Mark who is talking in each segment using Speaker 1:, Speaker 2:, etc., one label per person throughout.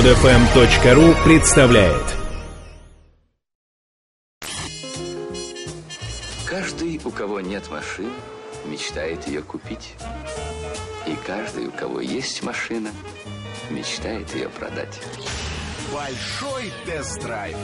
Speaker 1: Подфм.ру представляет
Speaker 2: Каждый, у кого нет машины, мечтает ее купить. И каждый, у кого есть машина, мечтает ее продать.
Speaker 3: Большой тест-драйв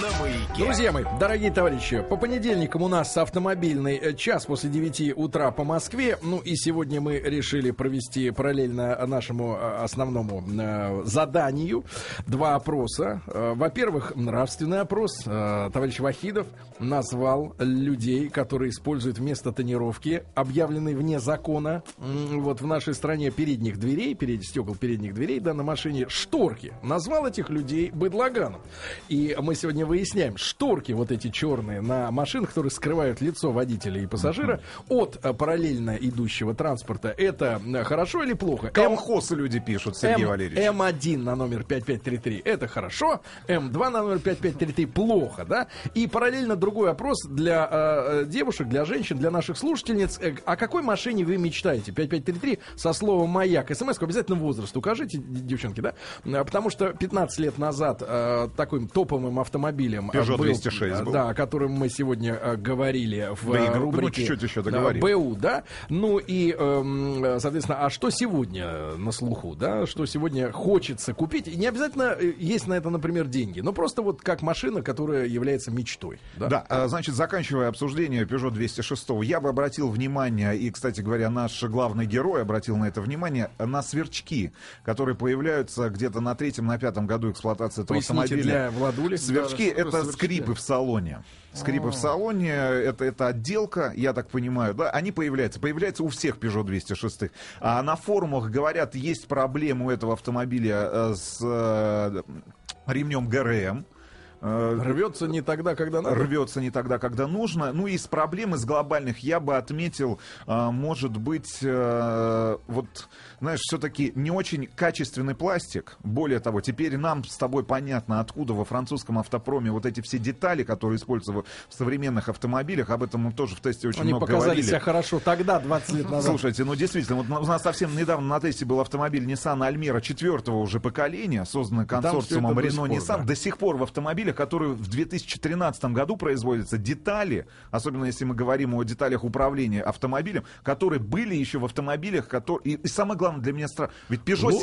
Speaker 3: на маяке.
Speaker 4: Друзья мои, дорогие товарищи, по понедельникам у нас автомобильный э, час после 9 утра по Москве. Ну и сегодня мы решили провести параллельно нашему э, основному э, заданию два опроса. Э, Во-первых, нравственный опрос. Товарищ Вахидов назвал людей, которые используют вместо тонировки, объявленной вне закона, вот в нашей стране передних дверей, перед стекол передних дверей, да, на машине, шторки. Назвал этих людей быдлаганом. И мы сегодня выясняем, шторки вот эти черные на машинах, которые скрывают лицо водителя и пассажира от э, параллельно идущего транспорта, это э, хорошо или плохо?
Speaker 3: Колхозы люди пишут, Сергей
Speaker 4: М-
Speaker 3: Валерьевич.
Speaker 4: М1 на номер 5533 это хорошо, М2 на номер 5533 плохо, да? И параллельно другой опрос для э, э, девушек, для женщин, для наших слушательниц. Э, о какой машине вы мечтаете? 5533 со словом «маяк». СМС обязательно возраст укажите, девчонки, да? Потому что 15 лет назад э, таким топовым автомобилем э,
Speaker 3: Peugeot
Speaker 4: был,
Speaker 3: 206
Speaker 4: э,
Speaker 3: был.
Speaker 4: Да, о котором мы сегодня э, говорили в
Speaker 3: Да,
Speaker 4: э,
Speaker 3: и, ну,
Speaker 4: рубрике
Speaker 3: чуть-чуть еще
Speaker 4: да,
Speaker 3: договорим.
Speaker 4: БУ, да? Ну и, эм, э, соответственно, а что сегодня на слуху, да? Что сегодня хочется купить? И не обязательно э, есть на это, например, деньги, но просто вот как машина, которая является мечтой. Да.
Speaker 3: Да, а, значит, заканчивая обсуждение Peugeot 206, я бы обратил внимание, и, кстати говоря, наш главный герой обратил на это внимание, на сверчки, которые появляются где-то на третьем, на пятом году эксплуатации этого
Speaker 4: Поясните
Speaker 3: автомобиля.
Speaker 4: для Владули.
Speaker 3: Сверчки
Speaker 4: Да,
Speaker 3: это скрипы в салоне. Скрипы в салоне, это, это отделка, я так понимаю, да, они появляются, появляются у всех Peugeot 206. А на форумах говорят, есть проблемы у этого автомобиля э, с э, ремнем ГРМ. Э,
Speaker 4: Рвется не тогда, когда надо.
Speaker 3: рвется не тогда, когда нужно. Ну, из проблем, из глобальных я бы отметил, а, может быть, э, вот, знаешь, все-таки не очень качественный пластик. Более того, теперь нам с тобой понятно, откуда во французском автопроме вот эти все детали, которые используются в современных автомобилях. Об этом мы тоже в тесте очень
Speaker 4: Они
Speaker 3: много
Speaker 4: показали
Speaker 3: говорили.
Speaker 4: себя хорошо тогда, 20 лет назад.
Speaker 3: Слушайте, ну действительно, вот у нас совсем недавно на тесте был автомобиль Nissan Almera четвертого уже поколения, созданный консорциумом
Speaker 4: всё это до
Speaker 3: Renault
Speaker 4: сих пор,
Speaker 3: Nissan.
Speaker 4: да.
Speaker 3: До сих пор в автомобилях, которые в 2013 году производятся, детали, особенно если мы говорим о деталях управления автомобилем, которые были еще в автомобилях, которые... И, и самое главное для меня страшно, ведь Peugeot
Speaker 4: Лу-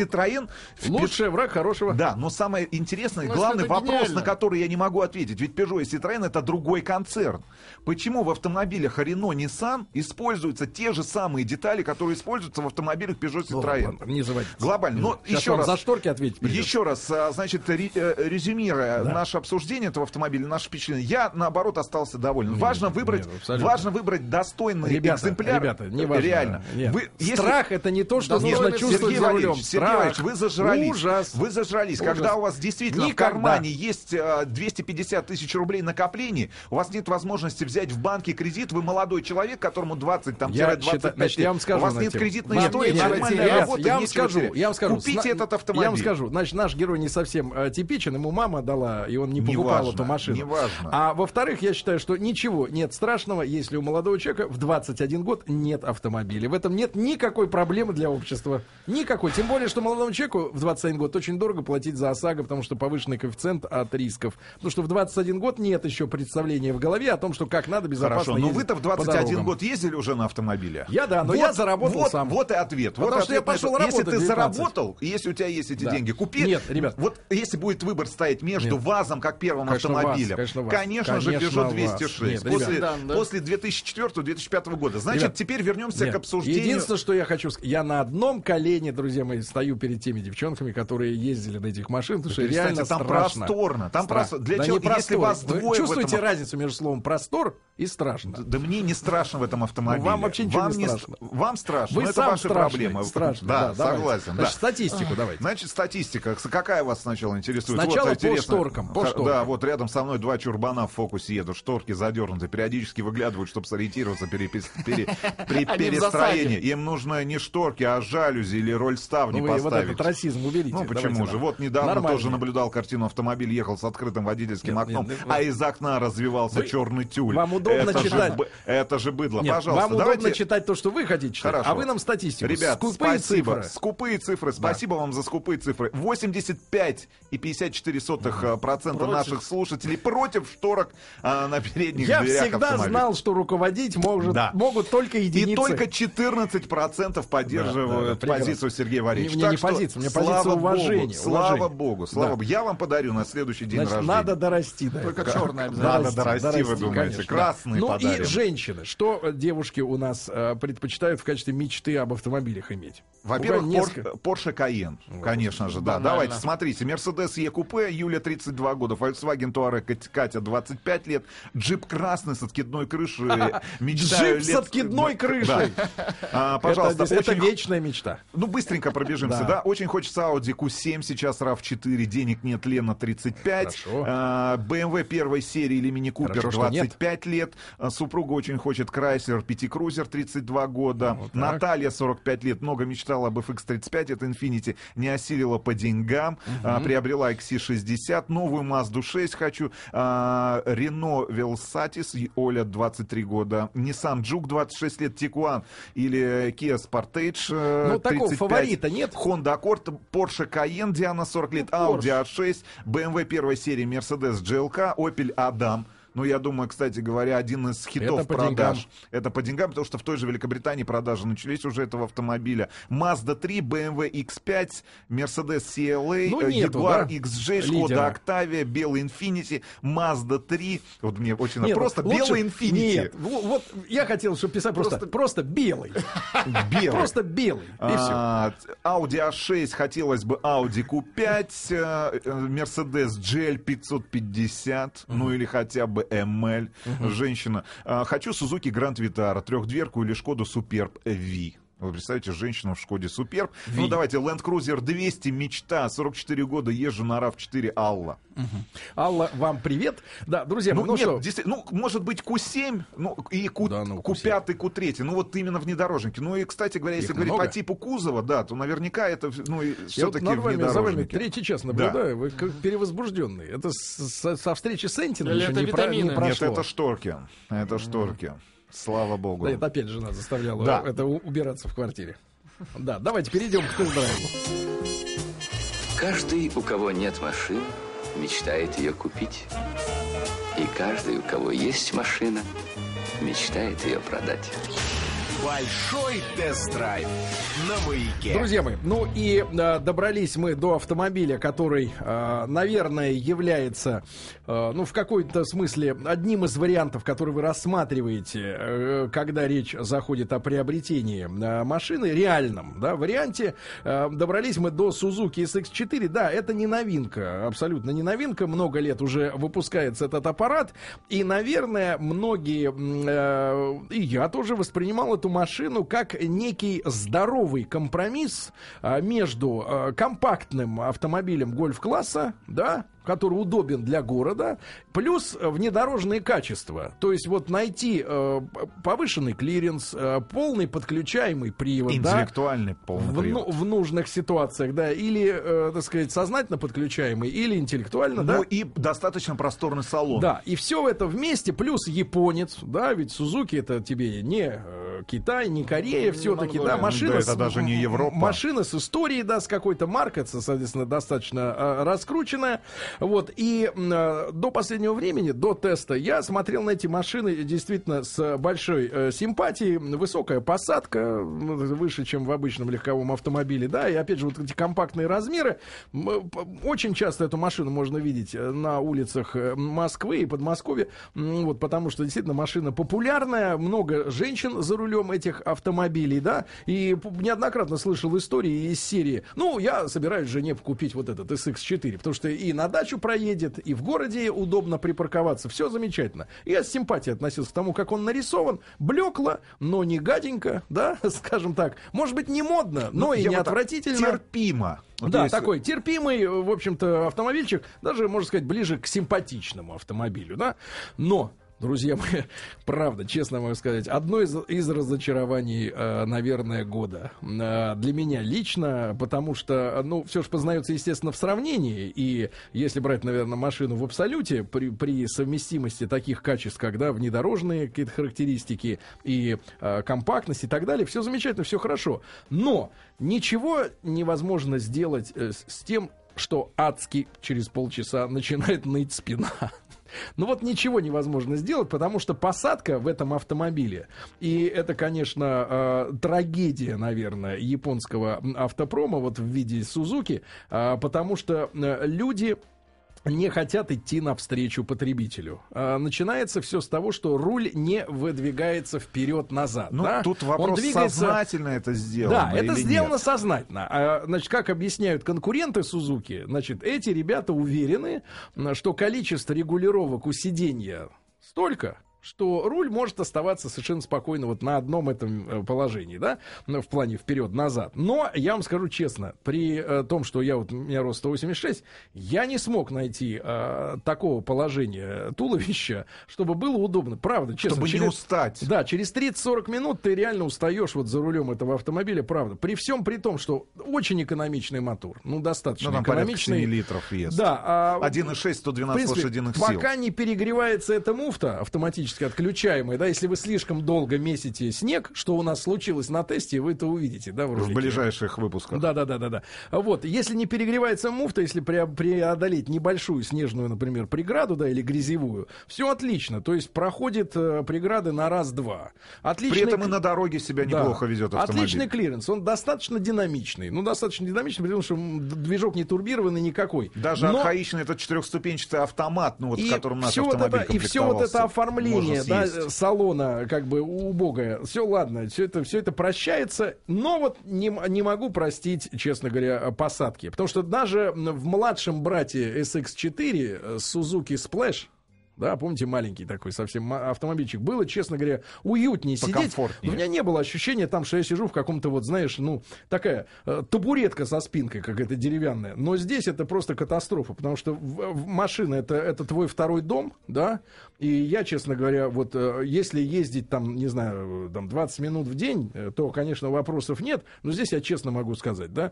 Speaker 3: Пе-
Speaker 4: Лучший враг хорошего.
Speaker 3: да, но самое интересное,
Speaker 4: Ну,
Speaker 3: главный вопрос,
Speaker 4: гениально.
Speaker 3: на который я не могу ответить, ведь Peugeot и Citroën это другой концерн. Почему в автомобилях Renault Nissan используются те же самые детали, которые используются в автомобилях Peugeot
Speaker 4: Ну,
Speaker 3: Citroën?
Speaker 4: ладно, не заводитесь.
Speaker 3: Глобально. Но
Speaker 4: Сейчас
Speaker 3: еще раз.
Speaker 4: за шторки ответить придется.
Speaker 3: Еще раз, а, значит, э, резюмируя наше обсуждение этого автомобиля, наше впечатление, я, наоборот, остался доволен. важно, выбрать,
Speaker 4: нет, абсолютно.
Speaker 3: важно выбрать достойный
Speaker 4: Ребята,
Speaker 3: экземпляр.
Speaker 4: ребята, не важно.
Speaker 3: Реально.
Speaker 4: Нет.
Speaker 3: Вы- если-
Speaker 4: Страх это не то, что
Speaker 3: Нет,
Speaker 4: нужно чувствовать
Speaker 3: Сергей
Speaker 4: за рулем.
Speaker 3: Сергей
Speaker 4: Страх,
Speaker 3: Валерьевич, вы зажрались.
Speaker 4: Ужас.
Speaker 3: Вы зажрались.
Speaker 4: Ужас.
Speaker 3: Когда у вас действительно
Speaker 4: Никогда.
Speaker 3: в кармане есть э, 250 тысяч рублей накоплений, у вас нет возможности взять в банке кредит, вы молодой человек, которому 20 там,
Speaker 4: Я
Speaker 3: 25
Speaker 4: считаю- значит, я вам скажу
Speaker 3: у вас
Speaker 4: на
Speaker 3: нет кредитной
Speaker 4: Нет,
Speaker 3: истории,
Speaker 4: нет, нет,
Speaker 3: нормальной
Speaker 4: ребят,
Speaker 3: работы,
Speaker 4: я вам скажу,
Speaker 3: терять.
Speaker 4: я вам скажу.
Speaker 3: Купите
Speaker 4: Сна-
Speaker 3: этот автомобиль.
Speaker 4: Я вам скажу, значит, наш герой не совсем э, типичен, ему мама дала, и он не покупал
Speaker 3: Неважно,
Speaker 4: эту машину.
Speaker 3: неважно.
Speaker 4: А во-вторых, я считаю, что ничего нет страшного, если у молодого человека в 21 год нет автомобиля. В этом нет никакой проблемы для общества. Никакой. Тем более, что молодому человеку в 21 год очень дорого платить за ОСАГО, потому что повышенный коэффициент от рисков. Потому что в 21 год нет еще представления в голове о том, что как надо безопасно
Speaker 3: Хорошо, но вы-то в
Speaker 4: по
Speaker 3: 21
Speaker 4: дорогам.
Speaker 3: год ездили уже на автомобиле?
Speaker 4: Я да, но
Speaker 3: Вот-
Speaker 4: я заработал
Speaker 3: вот,
Speaker 4: сам.
Speaker 3: Вот и ответ.
Speaker 4: Потому
Speaker 3: вот
Speaker 4: что я
Speaker 3: ответ на
Speaker 4: пошел
Speaker 3: это. Если
Speaker 4: работать
Speaker 3: ты
Speaker 4: 19.
Speaker 3: заработал, если у тебя есть эти
Speaker 4: Да.
Speaker 3: деньги, купи.
Speaker 4: Нет, ребят.
Speaker 3: Вот если будет выбор стоять между
Speaker 4: Нет.
Speaker 3: ВАЗом как первым
Speaker 4: Конечно,
Speaker 3: автомобилем,
Speaker 4: ВАЗ, конечно, ВАЗ.
Speaker 3: конечно же
Speaker 4: Конечно,
Speaker 3: Peugeot
Speaker 4: ВАЗ.
Speaker 3: 206.
Speaker 4: Нет,
Speaker 3: после,
Speaker 4: ребят. Да, да.
Speaker 3: после 2004-2005 года. Значит,
Speaker 4: Ребят,
Speaker 3: теперь вернемся
Speaker 4: Нет.
Speaker 3: к обсуждению.
Speaker 4: Единственное, что я хочу сказать, я на одном колене, друзья мои, стою перед теми девчонками, которые ездили на этих машинах, потому что
Speaker 3: перестаньте,
Speaker 4: реально
Speaker 3: там
Speaker 4: страшно.
Speaker 3: просторно, там
Speaker 4: Страшно.
Speaker 3: просто- для
Speaker 4: Да
Speaker 3: чего-
Speaker 4: не
Speaker 3: если вас
Speaker 4: Вы
Speaker 3: двое в
Speaker 4: чувствуете
Speaker 3: этом-
Speaker 4: разницу между словом простор и страшно?
Speaker 3: Да мне не страшно в этом автомобиле.
Speaker 4: Ну, вам вообще ничего
Speaker 3: вам
Speaker 4: не страшно.
Speaker 3: Вам страшно,
Speaker 4: Вы
Speaker 3: но это
Speaker 4: сам
Speaker 3: ваши
Speaker 4: страшный,
Speaker 3: проблемы.
Speaker 4: страшно.
Speaker 3: Да,
Speaker 4: давайте.
Speaker 3: согласен.
Speaker 4: Значит,
Speaker 3: да.
Speaker 4: статистику давайте.
Speaker 3: Значит, статистика. Какая вас сначала интересует?
Speaker 4: Сначала
Speaker 3: Вот
Speaker 4: по шторкам, по шторкам. Шторкам.
Speaker 3: Да, вот рядом со мной два чурбана в фокусе едут, шторки задернуты, периодически выглядывают, чтобы сориентироваться при
Speaker 1: Они в
Speaker 3: перестроении. Им нужно не шторки, а жалюзи или роль ставни
Speaker 4: Ну, вы вот
Speaker 3: поставить.
Speaker 4: этот расизм уберите.
Speaker 3: Ну почему же? Вот недавно
Speaker 4: Нормально.
Speaker 3: тоже наблюдал картину, автомобиль ехал с открытым водительским
Speaker 4: Нет,
Speaker 3: окном,
Speaker 4: нет, нет,
Speaker 3: а из окна развивался
Speaker 4: Вы-
Speaker 3: черный тюль.
Speaker 4: вам удобно
Speaker 3: это
Speaker 4: читать?
Speaker 3: Же, это же быдло.
Speaker 4: Нет,
Speaker 3: Пожалуйста,
Speaker 4: вам удобно
Speaker 3: давайте...
Speaker 4: читать то, что вы хотите читать,
Speaker 3: Хорошо.
Speaker 4: а вы нам статистику.
Speaker 3: Ребят,
Speaker 4: Скупые
Speaker 3: спасибо.
Speaker 4: цифры.
Speaker 3: Скупые цифры. Спасибо вам за скупые цифры. 85 и 54 сотых э, процента. Наших слушателей против шторок а, на передних
Speaker 4: Я
Speaker 3: дверях
Speaker 4: всегда
Speaker 3: автомобиля.
Speaker 4: знал, что руководить может,
Speaker 3: Да.
Speaker 4: могут только единицы.
Speaker 3: И только 14%
Speaker 4: Да, да,
Speaker 3: поддерживают
Speaker 4: да, прекрасно.
Speaker 3: позицию Сергея Валерьевича.
Speaker 4: Не- мне
Speaker 3: Так
Speaker 4: не
Speaker 3: что
Speaker 4: позиция, мне
Speaker 3: слава
Speaker 4: позиция
Speaker 3: Богу,
Speaker 4: уважения,
Speaker 3: Слава
Speaker 4: уважения.
Speaker 3: Богу, слава
Speaker 4: Да.
Speaker 3: Богу. Я вам подарю на следующий день
Speaker 4: Значит,
Speaker 3: рождения.
Speaker 4: надо дорасти. Да.
Speaker 1: Только черное обязательно.
Speaker 3: Надо дорасти, вы думаете?
Speaker 4: конечно,
Speaker 3: Красный
Speaker 4: да. Ну
Speaker 3: подарим.
Speaker 4: и женщины. Что девушки у нас э, предпочитают в качестве мечты об автомобилях иметь?
Speaker 3: Во-первых, Porsche, Porsche Cayenne, конечно же, да.
Speaker 1: банально.
Speaker 3: Давайте, смотрите. Mercedes E-купе, Юля 32 года, Volkswagen Touareg Кат- Катя 25 лет, джип красный с откидной крышей. Мечтаю
Speaker 4: Джип с
Speaker 3: лет-
Speaker 4: откидной
Speaker 3: Да.
Speaker 4: крышей.
Speaker 3: А, Пожалуйста,
Speaker 4: это, это
Speaker 3: очень
Speaker 4: вечная мечта.
Speaker 3: ну, быстренько пробежимся,
Speaker 4: Да.
Speaker 3: да. Очень хочется Audi Q7, сейчас RAV4, денег нет, Лена 35.
Speaker 4: Хорошо.
Speaker 3: А, BMW первой серии или Mini Cooper
Speaker 4: Хорошо, что нет.
Speaker 3: 25 лет. А, Супруга очень хочет Chrysler Пятикрузер 32 года.
Speaker 4: Вот так.
Speaker 3: Наталья 45 лет, много мечтала об FX35, это Infinity, не осилила по деньгам. А, приобрела XC60, новую Mazda 6 хочу. А, Velsatis, и Оля 23 года. Nissan Juke 26 лет, Tiguan или Kia Sportage э,
Speaker 4: Ну, такого
Speaker 3: 35.
Speaker 4: фаворита нет?
Speaker 3: Honda Accord, Porsche Cayenne, Диана 40 лет, Audi A6, BMW первой серии, Mercedes GLK, Opel Adam. Ну, я думаю, кстати говоря, один из хитов
Speaker 4: Это
Speaker 3: продаж.
Speaker 4: деньгам.
Speaker 3: Это по деньгам, потому что в той же Великобритании продажи начались уже этого автомобиля. Mazda 3, BMW X5, Mercedes CLA,
Speaker 4: Ну, нету,
Speaker 3: Jaguar
Speaker 4: да,
Speaker 3: XJ. Skoda Octavia, белый Infinity, Mazda 3. Вот мне очень
Speaker 4: Нет,
Speaker 3: просто
Speaker 4: лучше-
Speaker 3: белый Infinity.
Speaker 4: Нет, во- вот я хотел, чтобы писать просто, просто, белый.
Speaker 3: Белый.
Speaker 4: Просто белый. И все.
Speaker 3: А, Audi A6 хотелось бы Audi Q5, э, э, Mercedes GL 550, ну или хотя бы ML. Женщина. А, Хочу Suzuki Grand Vitara, трехдверку или Шкоду Superb V. Вы представляете, женщину в Шкоде Суперб. Ну, давайте, Land Cruiser 200, мечта, 44 года, езжу на RAV4 Алла.
Speaker 4: Алла, вам привет. Да, друзья,
Speaker 3: Ну,
Speaker 4: ну,
Speaker 3: нет,
Speaker 4: что,
Speaker 3: действительно, ну, может быть, Q7, ну, и Q,
Speaker 4: Да, ну,
Speaker 3: Q5, Q3, ну, вот именно внедорожники. Ну, и, кстати говоря, если
Speaker 4: Их
Speaker 3: говорить
Speaker 4: много?
Speaker 3: по типу кузова, да, то наверняка это, ну,
Speaker 4: вот
Speaker 3: все-таки
Speaker 4: над вами, за вами
Speaker 3: внедорожники.
Speaker 4: третий час наблюдаю, вы как перевозбужденный. Это с- с- со встречи с Энтином
Speaker 1: Или
Speaker 4: еще
Speaker 1: это
Speaker 4: не, про- не
Speaker 1: витамины?
Speaker 3: Нет,
Speaker 4: прошло.
Speaker 3: это шторки, это шторки. Слава богу.
Speaker 4: Да, это опять жена заставляла
Speaker 3: Да.
Speaker 4: это убираться в квартире. Да, давайте перейдем к тест-драйву.
Speaker 2: Каждый, у кого нет машины, мечтает ее купить. И каждый, у кого есть машина, мечтает ее продать.
Speaker 5: Большой тест-драйв на маяке.
Speaker 4: Друзья мои, ну и э, добрались мы до автомобиля, который, э, наверное, является, э, ну, в какой-то смысле, одним из вариантов, который вы рассматриваете, э, когда речь заходит о приобретении э, машины, реальном, да, варианте. Э, добрались мы до Suzuki SX4. Да, это не новинка, абсолютно не новинка. Много лет уже выпускается этот аппарат. И, наверное, многие, э, и я тоже воспринимал эту машину как некий здоровый компромисс а, между э, компактным автомобилем гольф-класса, да, который удобен для города, плюс внедорожные качества. То есть вот найти э, повышенный клиренс, э, полный подключаемый привод, да,
Speaker 3: Интеллектуальный полный
Speaker 4: в,
Speaker 3: привод.
Speaker 4: ну- в нужных ситуациях, да, или, э, так сказать, сознательно подключаемый, или интеллектуально, да.
Speaker 3: Ну и достаточно просторный салон.
Speaker 4: Да, и все это вместе, плюс японец, да, ведь Сузуки это тебе не э, Китай, не Корея, все-таки, да, машина
Speaker 3: Да, это
Speaker 4: с-
Speaker 3: даже не Европа.
Speaker 4: Машина с историей, да, с какой-то маркой, со- соответственно, достаточно э, раскрученная. Вот, и э, до последнего времени, до теста, я смотрел на эти машины действительно с большой э, симпатией. Высокая посадка, выше, чем в обычном легковом автомобиле, да, и опять же, вот эти компактные размеры. Очень часто эту машину можно видеть э, на улицах э, Москвы и Подмосковья, вот, потому что действительно машина популярная, много женщин за рулем рулем этих автомобилей, да, и неоднократно слышал истории из серии, ну, я собираюсь жене купить вот этот SX4, потому что и на дачу проедет, и в городе удобно припарковаться, все замечательно. Я с симпатией относился к тому, как он нарисован, блекло, но не гаденько, да, скажем так, может быть, не модно, но
Speaker 3: Ну,
Speaker 4: и не отвратительно.
Speaker 3: Терпимо. Вот
Speaker 4: Да,
Speaker 3: если-
Speaker 4: такой терпимый, в общем-то, автомобильчик, даже, можно сказать, ближе к симпатичному автомобилю, да. Но, друзья мои, правда, честно могу сказать, одно из, из разочарований, э, наверное, года э, для меня лично, потому что, ну, все же познается, естественно, в сравнении, и если брать, наверное, машину в абсолюте, при, при совместимости таких качеств, когда внедорожные какие-то характеристики и э, компактность и так далее, все замечательно, все хорошо. Но ничего невозможно сделать э, с, с тем, что адски через полчаса начинает ныть спина. Ну вот ничего невозможно сделать, потому что посадка в этом автомобиле, и это, конечно, э, трагедия, наверное, японского автопрома вот в виде Сузуки, э, потому что э, люди не хотят идти навстречу потребителю. А, начинается все с того, что руль не выдвигается вперед-назад.
Speaker 3: Ну,
Speaker 4: да?
Speaker 3: тут
Speaker 4: Он
Speaker 3: вопрос,
Speaker 4: двигается-
Speaker 3: сознательно это сделано
Speaker 4: да, это сделано
Speaker 3: нет.
Speaker 4: сознательно. А, значит, как объясняют конкуренты Сузуки, значит, эти ребята уверены, что количество регулировок у сиденья столько, что руль может оставаться совершенно спокойно вот на одном этом э, положении, да, ну, в плане вперед-назад. Но я вам скажу честно, при э, том, что я вот, у меня рост 186, я не смог найти э, такого положения туловища, чтобы было удобно. Правда, честно.
Speaker 3: Чтобы не
Speaker 4: через-
Speaker 3: устать.
Speaker 4: да, через 30-40 минут ты реально устаешь вот за рулем этого автомобиля, правда. При всем при том, что очень экономичный мотор. Ну, достаточно
Speaker 3: Ну,
Speaker 4: экономичный.
Speaker 3: 7 литров ест.
Speaker 4: Да. а
Speaker 3: 1,6,
Speaker 4: в
Speaker 3: 112
Speaker 4: принципе,
Speaker 3: лошадиных сил.
Speaker 4: пока не перегревается эта муфта автоматически отключаемая, да, если вы слишком долго месите снег, что у нас случилось на тесте, вы это увидите, да, в
Speaker 3: В ближайших выпусках.
Speaker 4: Да, да, да, да, да. Вот, если не перегревается муфта, если пре- преодолеть небольшую снежную, например, преграду, да, или грязевую, все отлично. То есть проходит э, преграды на раз-два. Отличный
Speaker 3: При этом и на дороге себя
Speaker 4: да.
Speaker 3: неплохо ведет автомобиль.
Speaker 4: Отличный клиренс, он достаточно динамичный. Ну, достаточно динамичный, потому что движок не турбированный никакой.
Speaker 3: Даже
Speaker 4: Но-
Speaker 3: архаичный этот четырехступенчатый автомат, ну вот
Speaker 4: и
Speaker 3: в котором наш автомобиль
Speaker 4: это, и все вот это оформление
Speaker 3: может
Speaker 4: да,
Speaker 3: съесть.
Speaker 4: салона как бы убогое все ладно все это все это прощается но вот не, не могу простить честно говоря посадки потому что даже в младшем брате SX4 э, Suzuki Splash да, помните, маленький такой совсем автомобильчик. Было, честно говоря, уютнее сидеть. У меня не было ощущения там, что я сижу в каком-то вот, знаешь, ну, такая э, табуретка со спинкой какая-то деревянная. Но здесь это просто катастрофа, потому что в- в- машина это, это твой второй дом, да, и я, честно говоря, вот э, если ездить там, не знаю, там 20 минут в день, э, то, конечно, вопросов нет, но здесь я честно могу сказать, да,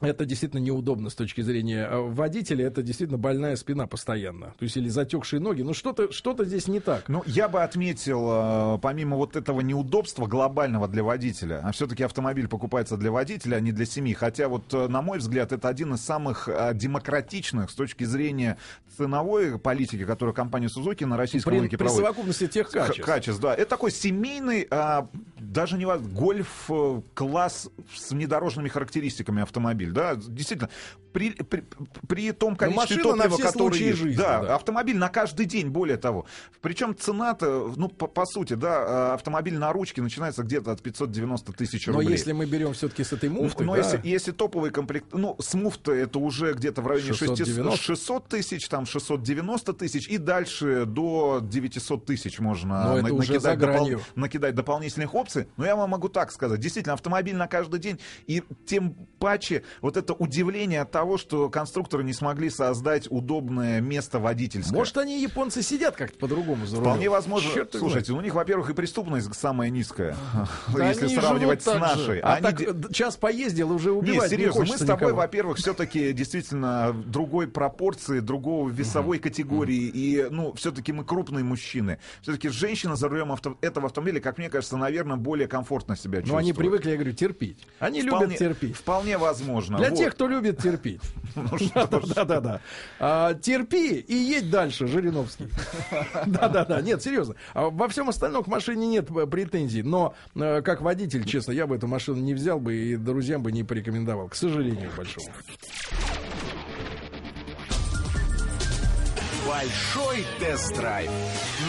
Speaker 4: это действительно неудобно с точки зрения э, водителя, это действительно больная спина постоянно. То есть или затекшие ноги. Ну что-то что здесь не так.
Speaker 3: Ну, я бы отметил, э, помимо вот этого неудобства глобального для водителя, а все-таки автомобиль покупается для водителя, а не для семьи. Хотя вот, э, на мой взгляд, это один из самых демократичных с точки зрения ценовой политики, которую компания Suzuki на российском
Speaker 4: При,
Speaker 3: рынке
Speaker 4: при
Speaker 3: проводит.
Speaker 4: совокупности тех качеств.
Speaker 3: Качеств, да. Это такой семейный, а, даже не гольф-класс с внедорожными характеристиками автомобиль, да, действительно. При, при, при том количестве
Speaker 4: на
Speaker 3: топлива,
Speaker 4: все
Speaker 3: которое
Speaker 4: случаи
Speaker 3: есть,
Speaker 4: жизни,
Speaker 3: да,
Speaker 4: да.
Speaker 3: автомобиль на каждый день, более того. Причем цена-то, ну, по, по сути, да, а, автомобиль на ручке начинается где-то от 590 тысяч
Speaker 4: Но
Speaker 3: рублей.
Speaker 4: если мы берем все-таки с этой
Speaker 3: Ну,
Speaker 4: муфтой,
Speaker 3: но
Speaker 4: да,
Speaker 3: если, если топовый комплект, ну, с муфта это уже где-то в районе
Speaker 4: 690.
Speaker 3: 600, 600 тысяч, там 690 тысяч, и дальше до 900 тысяч можно
Speaker 4: Но это
Speaker 3: на-
Speaker 4: уже за
Speaker 3: допол- накидать дополнительных опций. Но я вам могу так сказать, действительно, автомобиль на каждый день, и тем паче вот это удивление от того, что конструкторы не смогли создать удобное место водительское.
Speaker 4: может, они, японцы, сидят как-то по-другому за рулем.
Speaker 3: Вполне возможно.
Speaker 4: Черт
Speaker 3: Слушайте, у них, во-первых, и преступность самая низкая,
Speaker 4: Да
Speaker 3: если
Speaker 4: они
Speaker 3: сравнивать с нашей.
Speaker 4: А
Speaker 3: Они
Speaker 4: так, час поездил, уже
Speaker 3: не,
Speaker 4: убивать не,
Speaker 3: серьезно, мы
Speaker 4: хочется
Speaker 3: с тобой,
Speaker 4: никого.
Speaker 3: во-первых, все-таки действительно другой пропорции, другого весовой категории, и, ну, все-таки мы крупные мужчины. Все-таки женщина за рулем авто- этого автомобиля, как мне кажется, наверное, более комфортно себя
Speaker 4: Но
Speaker 3: чувствует.
Speaker 4: они привыкли, я говорю, терпеть. Они
Speaker 3: Вполне-
Speaker 4: любят терпеть.
Speaker 3: Вполне возможно.
Speaker 4: Для
Speaker 3: Вот.
Speaker 4: тех, кто любит терпеть.
Speaker 3: Ну что ж.
Speaker 4: Да-да-да. А, Терпи и едь дальше, Жириновский. Да-да-да. Нет, серьезно. А Во всем остальном к машине нет претензий. Но э, как водитель, честно, я бы эту машину не взял бы и друзьям бы не порекомендовал. К сожалению большому.
Speaker 5: Большой тест-драйв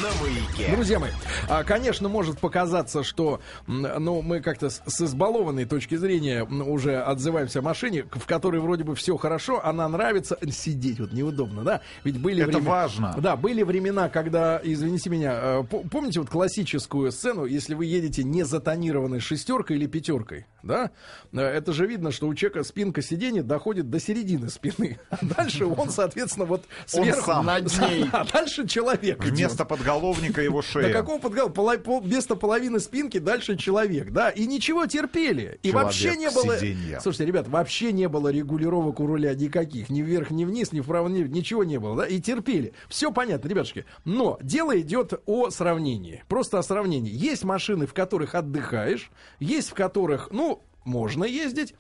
Speaker 5: на маяке.
Speaker 4: Друзья мои, а, конечно, может показаться, что ну, мы как-то с, избалованной точки зрения уже отзываемся о машине, в которой вроде бы все хорошо, она нравится, сидеть вот неудобно, да? Ведь были
Speaker 3: Это важно.
Speaker 4: Да, были времена, когда, извините меня, по- помните вот классическую сцену, если вы едете не затонированной шестеркой или пятеркой, да? Э, Это же видно, что у человека спинка сиденья доходит до середины спины. А дальше он, соответственно, вот
Speaker 3: Он
Speaker 4: сверху
Speaker 3: сам.
Speaker 4: над ней. А дальше человек. идет.
Speaker 3: Вместо подголовника его шея.
Speaker 4: какого подгал? Пола- пол- Вместо половины спинки дальше человек, да? И ничего терпели. И
Speaker 3: Человек
Speaker 4: вообще не было...
Speaker 3: сиденья.
Speaker 4: Слушайте, ребят, вообще не было регулировок у руля никаких. Ни вверх, ни вниз, ни вправо, ни... Ничего не было, да? И терпели. Все понятно, ребятушки. Но дело идет о сравнении. Просто о сравнении. Есть машины, в которых отдыхаешь, есть в которых, ну, можно ездить,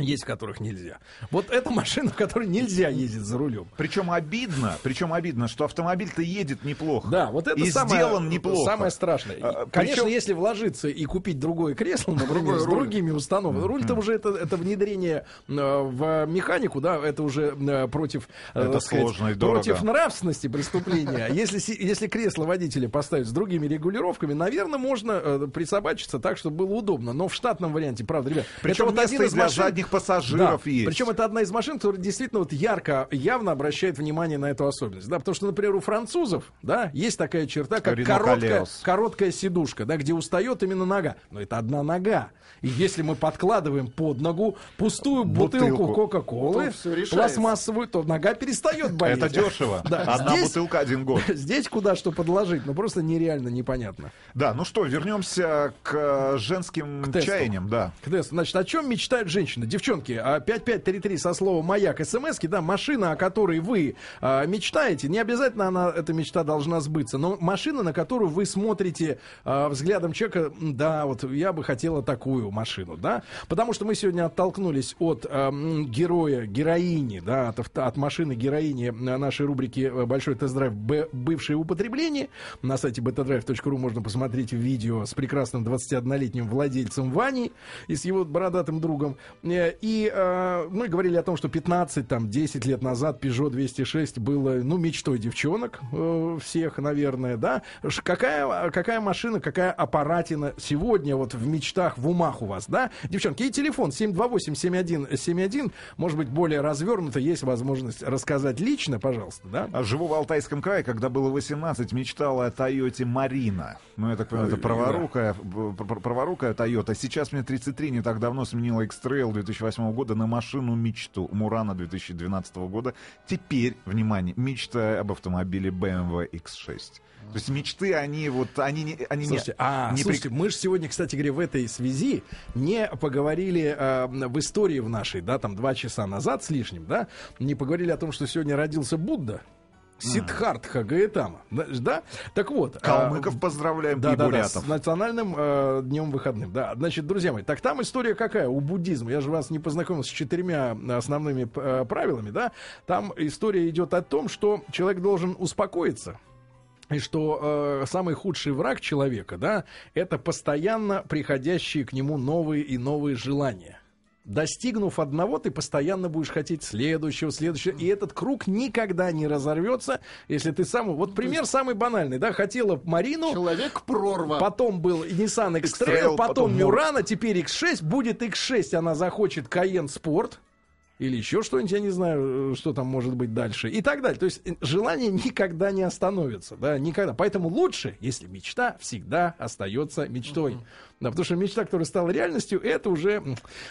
Speaker 4: есть в которых нельзя. Вот эта машина, в которой нельзя ездить за рулем.
Speaker 3: Причем обидно, причем обидно, что автомобиль-то едет неплохо.
Speaker 4: Да, вот это
Speaker 3: и
Speaker 4: самое,
Speaker 3: сделан неплохо.
Speaker 4: самое страшное.
Speaker 3: А,
Speaker 4: Конечно,
Speaker 3: причем-
Speaker 4: если вложиться и купить другое кресло, например, с другими установками, руль-то уже это, это внедрение э, в механику, да, это уже э, против, э,
Speaker 3: Это
Speaker 4: сказать,
Speaker 3: сложно и дорого.
Speaker 4: против нравственности преступления. Если, если кресло водителя поставить с другими регулировками, наверное, можно присобачиться так, чтобы было удобно. Но в штатном варианте, правда, ребят,
Speaker 3: Причем
Speaker 4: это вот один из
Speaker 3: для
Speaker 4: машин,
Speaker 3: задних пассажиров
Speaker 4: да.
Speaker 3: есть.
Speaker 4: Причем это одна из машин, которая действительно вот ярко, явно обращает внимание на эту особенность. Да, потому что, например, у французов, да, есть такая черта, как
Speaker 3: Рено
Speaker 4: короткая,
Speaker 3: Колеос.
Speaker 4: короткая сидушка, да, где устает именно нога. Но это одна нога. И если мы подкладываем под ногу пустую бутылку,
Speaker 3: Бутылку.
Speaker 4: Кока-Колы, пластмассовую, то нога перестает болеть.
Speaker 3: Это дешево.
Speaker 4: Да,
Speaker 3: Одна
Speaker 4: здесь-
Speaker 3: бутылка один год.
Speaker 4: Здесь куда что подложить, ну просто нереально непонятно.
Speaker 3: Да, ну что, вернемся к э, женским
Speaker 4: тесту.
Speaker 3: чаяниям, да.
Speaker 4: Кдес, значит, о чем мечтают женщины? Девчонки, а 5533 со словом «Маяк» смс да, машина, о которой вы а, мечтаете, не обязательно она, эта мечта должна сбыться, но машина, на которую вы смотрите а, взглядом человека, «М, да, вот я бы хотела такую машину, да, потому что мы сегодня оттолкнулись от а, м, героя, героини, да, от, от машины героини э, нашей рубрики э, «Большой тест-драйв. Бывшее употребление». На сайте betadrive.ru можно посмотреть видео с прекрасным 21-летним владельцем Ваней и с его бородатым другом. Э, И э, мы говорили о том, что 15, там, 10 лет назад Peugeot 206 было, ну, мечтой девчонок э, всех, наверное, да. Какая, какая машина, какая аппаратина сегодня вот в мечтах, в умах у вас, да? Девчонки, и телефон 728-7171, может быть, более развернуто, есть возможность рассказать лично, пожалуйста, да?
Speaker 3: А Живу в Алтайском крае, когда было 18, мечтала о Тойоте Марина. Ну, я так понимаю, это праворукая, праворукая Тойота. Сейчас мне 33, не так давно сменила X-Trail 2008 года на машину мечту Мурана 2012 года. Теперь, внимание, мечта об автомобиле BMW X6. То есть мечты, они вот, они не... Они
Speaker 4: Слушайте,
Speaker 3: не,
Speaker 4: а,
Speaker 3: не
Speaker 4: слушайте, мы же сегодня, кстати говоря, в этой связи не поговорили э, в истории в нашей, да, там два часа назад с лишним, да, не поговорили о том, что сегодня родился Будда. Сиддхартха Гаэтама, да, да? Так вот. а,
Speaker 3: Калмыков поздравляем
Speaker 4: да, да, да, с национальным э, днем выходным. Да, значит, друзья мои, так там история какая у буддизма? Я же вас не познакомил с четырьмя основными э, правилами, да? Там история идет о том, что человек должен успокоиться. И что э, самый худший враг человека, да, это постоянно приходящие к нему новые и новые желания. Достигнув одного, ты постоянно будешь хотеть следующего, следующего. И этот круг никогда не разорвется, если ты сам... Вот пример самый банальный, да, хотела Марину,
Speaker 1: Человек прорва.
Speaker 4: Потом был Nissan X-Trail,
Speaker 3: X-Trail,
Speaker 4: потом,
Speaker 3: потом
Speaker 4: Мурана, теперь X6. Будет X6, она захочет Cayenne Sport. Или еще что-нибудь, я не знаю, э, что там может быть дальше. И так далее. То есть э, желание никогда не остановится. Да, никогда. Поэтому лучше, если мечта всегда остается мечтой. Да, потому что мечта, которая стала реальностью, это уже,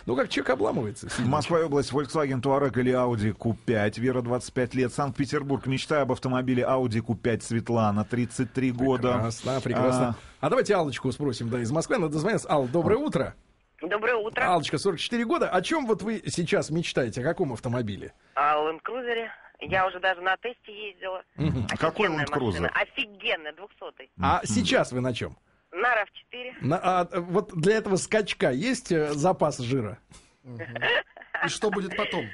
Speaker 4: ну, как человек обламывается.
Speaker 3: Москва и область, Volkswagen Touareg или Audi Q5, Вера 25 лет, Санкт-Петербург, мечта об автомобиле Audi Q5 Светлана, 33 года.
Speaker 4: Прекрасно, прекрасно. А, давайте Аллочку спросим, да, из Москвы. Надо дозвониться. Алла, доброе утро.
Speaker 6: Доброе утро.
Speaker 4: Аллочка, 44 года. О чем вот вы сейчас мечтаете? О каком автомобиле?
Speaker 6: Land Cruiser. Я уже даже на тесте ездила.
Speaker 3: Какой Land Cruiser?
Speaker 6: машина. Офигенная, 200
Speaker 4: А сейчас вы на чем?
Speaker 6: На RAV4.
Speaker 4: На- а, вот для этого скачка есть э, запас жира?
Speaker 1: И что будет потом?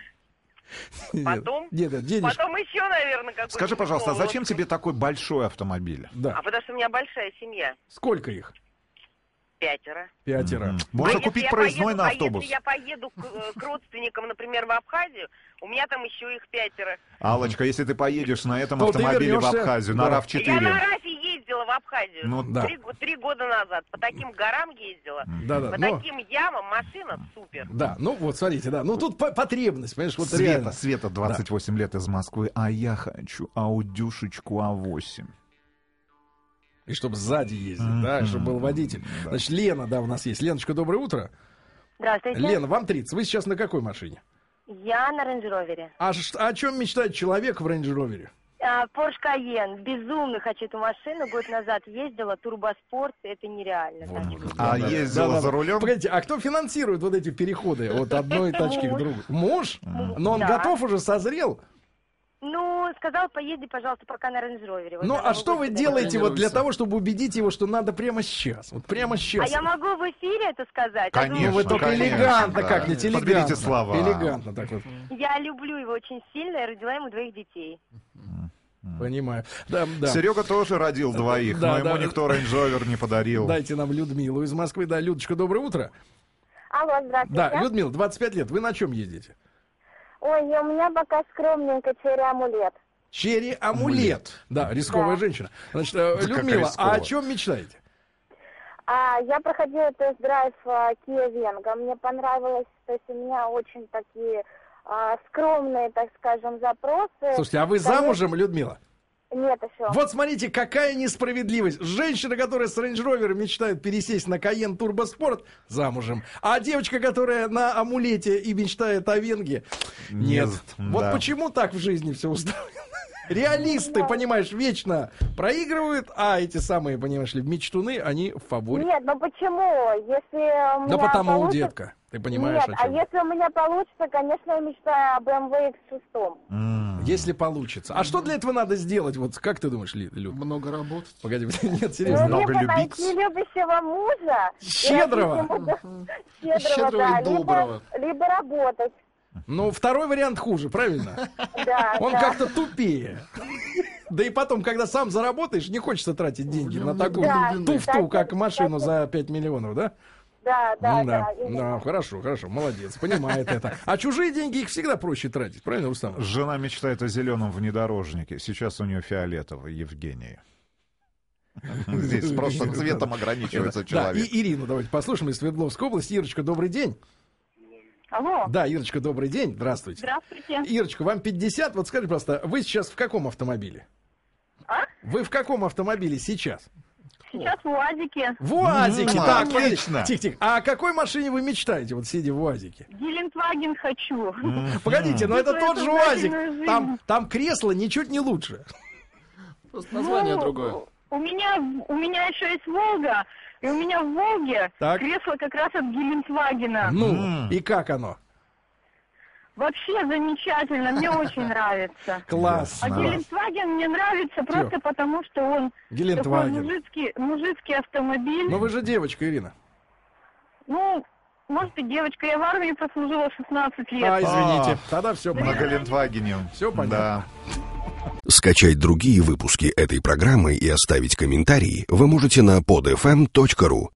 Speaker 6: Потом?
Speaker 4: Нет, нет.
Speaker 6: Потом еще, наверное, какой-то.
Speaker 3: Скажи, пожалуйста, а зачем тебе такой большой автомобиль?
Speaker 4: Да.
Speaker 6: А потому что у меня большая семья.
Speaker 4: Сколько их?
Speaker 6: Пятеро.
Speaker 4: Пятеро.
Speaker 3: Мгм. Можно
Speaker 6: А
Speaker 3: купить проездной
Speaker 6: поеду-
Speaker 3: на
Speaker 6: а
Speaker 3: автобус.
Speaker 6: если я поеду к, э, к родственникам, например, в Абхазию, у меня там еще их пятеро.
Speaker 3: Аллочка, если ты поедешь на этом
Speaker 4: То ты
Speaker 3: автомобиле в. Абхазию, на
Speaker 4: Да.
Speaker 6: Я на
Speaker 3: RAV4,
Speaker 6: РАФе ездила в Абхазию.
Speaker 3: Ну,
Speaker 4: да.
Speaker 6: Три, го- три года назад. По таким горам ездила.
Speaker 4: Да-да.
Speaker 6: По
Speaker 4: но-
Speaker 6: таким ямам машина супер.
Speaker 4: Да, ну вот смотрите, да. Ну тут по- потребность, понимаешь, вот
Speaker 3: Света,
Speaker 4: реально.
Speaker 3: Света, 28 лет из Москвы, а я хочу аудюшечку А8.
Speaker 4: И чтобы сзади ездить, да, и чтобы был водитель.
Speaker 3: Да.
Speaker 4: Значит, Лена, да, у нас есть. Леночка, доброе утро.
Speaker 7: Здравствуйте.
Speaker 4: Лена, вам 30. Вы сейчас на какой машине?
Speaker 7: Я на Range Rover е.
Speaker 4: А ш- о чем мечтает человек в Range Rover
Speaker 7: е? А, Cayenne. Безумно хочу эту машину. Год назад ездила. Турбоспорт. Это нереально. конечно.
Speaker 3: А ездила за рулем?
Speaker 4: Погодите, а кто финансирует вот эти переходы от одной тачки к другой? Муж? Но он
Speaker 7: Да.
Speaker 4: готов уже, созрел?
Speaker 7: Ну, сказал, поезди, пожалуйста, пока на рейндж ровере. Вот
Speaker 4: Ну, а что вы делаете вот для того, чтобы убедить его, что надо прямо сейчас? Вот прямо
Speaker 7: А
Speaker 4: сейчас.
Speaker 7: я могу в эфире это сказать? Я
Speaker 3: Конечно,
Speaker 4: Ну, вы только
Speaker 3: конечно,
Speaker 4: элегантно
Speaker 3: да.
Speaker 4: как-нибудь, элегантно.
Speaker 3: Подберите слова.
Speaker 4: Элегантно так вот.
Speaker 7: Я люблю его очень сильно. Я родила ему двоих детей.
Speaker 4: Понимаю. Да, да.
Speaker 3: Серега тоже родил двоих,
Speaker 4: Да,
Speaker 3: но ему
Speaker 4: да.
Speaker 3: никто Range не подарил.
Speaker 4: Дайте нам Людмилу из Москвы. Да, Людочка, доброе утро.
Speaker 8: Алло, здравствуйте.
Speaker 4: Да, Людмила, 25 лет. Вы на чем ездите?
Speaker 8: Ой, у меня пока скромненько Chery Amulet.
Speaker 4: Chery Amulet. Да, рисковая
Speaker 8: Да.
Speaker 4: женщина. Значит, э, Людмила, а о чем мечтаете?
Speaker 8: А я проходила тест-драйв а, Kia Venga. Мне понравилось, то есть у меня очень такие а, скромные, так скажем, запросы.
Speaker 4: Слушайте, а вы
Speaker 8: Конечно.
Speaker 4: замужем, Людмила?
Speaker 8: Нет еще.
Speaker 4: Вот смотрите, какая несправедливость. Женщина, которая с Range Rover мечтает пересесть на Cayenne Turbo Sport, замужем. А девочка, которая на амулете и мечтает о Венге, нет.
Speaker 3: Нет,
Speaker 4: Вот
Speaker 3: да.
Speaker 4: почему так в жизни все устроено. Реалисты, понимаешь, вечно проигрывают, а эти самые, понимаешь ли, мечтуны, они в фаворе.
Speaker 8: Нет, ну почему? Если у меня
Speaker 4: Да потому,
Speaker 8: получится-
Speaker 4: детка, ты понимаешь,
Speaker 8: Нет,
Speaker 4: о
Speaker 8: а
Speaker 4: чем.
Speaker 8: если у меня получится, конечно, я мечтаю об BMW X6.
Speaker 3: М.
Speaker 4: Если получится. А что для этого надо сделать? Вот как ты думаешь, Люд?
Speaker 1: Много работать.
Speaker 4: Погоди, нет,
Speaker 8: Ну,
Speaker 4: серьезно.
Speaker 3: Много
Speaker 8: либо
Speaker 3: любить.
Speaker 8: найти любящего мужа.
Speaker 4: Щедрого.
Speaker 8: ему- Щедрого,
Speaker 1: Щедрого
Speaker 8: да.
Speaker 1: и доброго.
Speaker 8: Либо, либо работать.
Speaker 4: Ну, второй вариант хуже, правильно?
Speaker 8: Да,
Speaker 4: Он
Speaker 8: да.
Speaker 4: как-то тупее. Да и потом, когда сам заработаешь, не хочется тратить деньги на такую туфту, как машину за 5 миллионов, да?
Speaker 8: Да, да,
Speaker 4: М,
Speaker 8: да.
Speaker 4: да, да, хорошо, хорошо, молодец, понимает это. А чужие деньги их всегда проще тратить, правильно, Рустам?
Speaker 3: Жена мечтает о зеленом внедорожнике. Сейчас у нее фиолетовый, Евгения. Здесь просто цветом ограничивается
Speaker 4: Да,
Speaker 3: человек.
Speaker 4: и Ирину давайте послушаем из Свердловской области. Ирочка, добрый день.
Speaker 7: Алло.
Speaker 4: Да, Ирочка, добрый день, здравствуйте.
Speaker 7: Здравствуйте.
Speaker 4: Ирочка, вам 50, вот скажите просто, вы сейчас в каком автомобиле?
Speaker 7: А?
Speaker 4: Вы в каком автомобиле сейчас?
Speaker 7: Сейчас в УАЗике.
Speaker 4: В УАЗике,
Speaker 3: М,
Speaker 4: так,
Speaker 3: отлично.
Speaker 4: Тихо, тихо. А о какой машине вы мечтаете, вот сидя в УАЗике?
Speaker 7: Гелендваген хочу.
Speaker 4: Погодите, но это тот же УАЗик.
Speaker 7: жизнь.
Speaker 4: Там, там кресло ничуть не лучше.
Speaker 1: Просто название
Speaker 7: Ну,
Speaker 1: другое.
Speaker 7: У меня, у меня еще есть Волга, и у меня в Волге
Speaker 4: Так.
Speaker 7: кресло как раз от Гелендвагена.
Speaker 4: Ну,
Speaker 3: М.
Speaker 4: и как оно?
Speaker 7: Вообще замечательно, мне очень нравится.
Speaker 4: Класс.
Speaker 7: А Гелендваген мне нравится просто потому, что он такой мужицкий, мужицкий автомобиль.
Speaker 4: Ну вы же девочка, Ирина.
Speaker 7: Ну, может быть, девочка, я в армии прослужила 16 лет.
Speaker 4: А, извините. Тогда все
Speaker 3: На
Speaker 4: понятно.
Speaker 3: Гелендвагене.
Speaker 4: Всё понятно.
Speaker 3: Да.
Speaker 5: Скачать другие выпуски этой программы и оставить комментарии вы можете на podfm.ru.